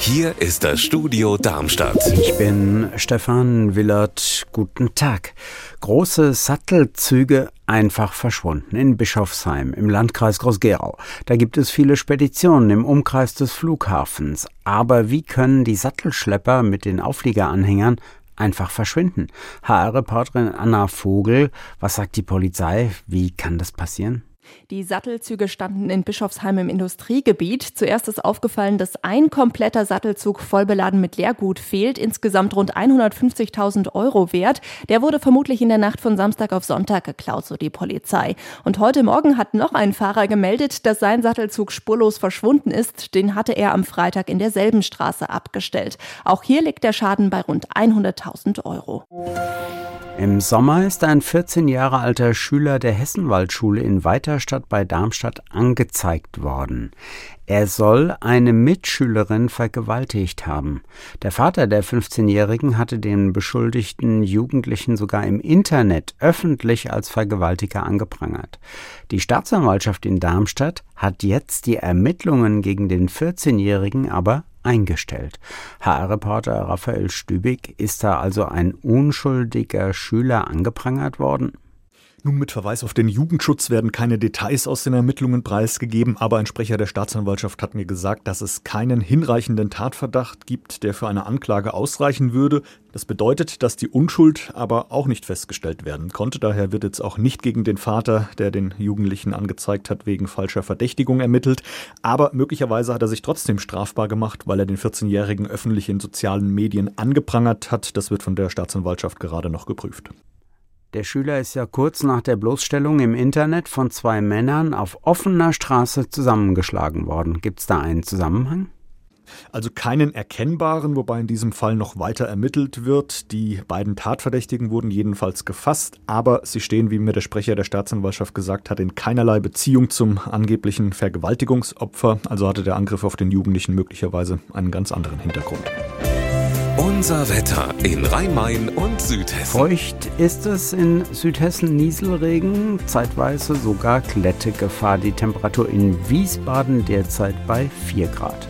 Hier ist das Studio Darmstadt. Ich bin Stefan Willert. Guten Tag. Große Sattelzüge einfach verschwunden in Bischofsheim im Landkreis Groß-Gerau. Da gibt es viele Speditionen im Umkreis des Flughafens. Aber wie können die Sattelschlepper mit den Aufliegeranhängern einfach verschwinden? HR-Reporterin Anna Vogel, was sagt die Polizei? Wie kann das passieren? Die Sattelzüge standen in Bischofsheim im Industriegebiet. Zuerst ist aufgefallen, dass ein kompletter Sattelzug vollbeladen mit Leergut fehlt, insgesamt rund 150.000 Euro wert. Der wurde vermutlich in der Nacht von Samstag auf Sonntag geklaut, so die Polizei. Und heute Morgen hat noch ein Fahrer gemeldet, dass sein Sattelzug spurlos verschwunden ist. Den hatte er am Freitag in derselben Straße abgestellt. Auch hier liegt der Schaden bei rund 100.000 Euro. Im Sommer ist ein 14 Jahre alter Schüler der Hessenwaldschule in Weiterstadt bei Darmstadt angezeigt worden. Er soll eine Mitschülerin vergewaltigt haben. Der Vater der 15-Jährigen hatte den beschuldigten Jugendlichen sogar im Internet öffentlich als Vergewaltiger angeprangert. Die Staatsanwaltschaft in Darmstadt hat jetzt die Ermittlungen gegen den 14-Jährigen aber eingestellt. HR-Reporter Raphael Stübig, ist da also ein unschuldiger Schüler angeprangert worden? Nun, mit Verweis auf den Jugendschutz werden keine Details aus den Ermittlungen preisgegeben, aber ein Sprecher der Staatsanwaltschaft hat mir gesagt, dass es keinen hinreichenden Tatverdacht gibt, der für eine Anklage ausreichen würde. Das bedeutet, dass die Unschuld aber auch nicht festgestellt werden konnte. Daher wird jetzt auch nicht gegen den Vater, der den Jugendlichen angezeigt hat, wegen falscher Verdächtigung ermittelt. Aber möglicherweise hat er sich trotzdem strafbar gemacht, weil er den 14-Jährigen öffentlich in sozialen Medien angeprangert hat. Das wird von der Staatsanwaltschaft gerade noch geprüft. Der Schüler ist ja kurz nach der Bloßstellung im Internet von zwei Männern auf offener Straße zusammengeschlagen worden. Gibt es da einen Zusammenhang? Also keinen erkennbaren, wobei in diesem Fall noch weiter ermittelt wird. Die beiden Tatverdächtigen wurden jedenfalls gefasst, aber sie stehen, wie mir der Sprecher der Staatsanwaltschaft gesagt hat, in keinerlei Beziehung zum angeblichen Vergewaltigungsopfer. Also hatte der Angriff auf den Jugendlichen möglicherweise einen ganz anderen Hintergrund. Unser Wetter in Rhein-Main und Südhessen. Feucht ist es in Südhessen Nieselregen, zeitweise sogar Klettegefahr. Die Temperatur in Wiesbaden derzeit bei 4 Grad.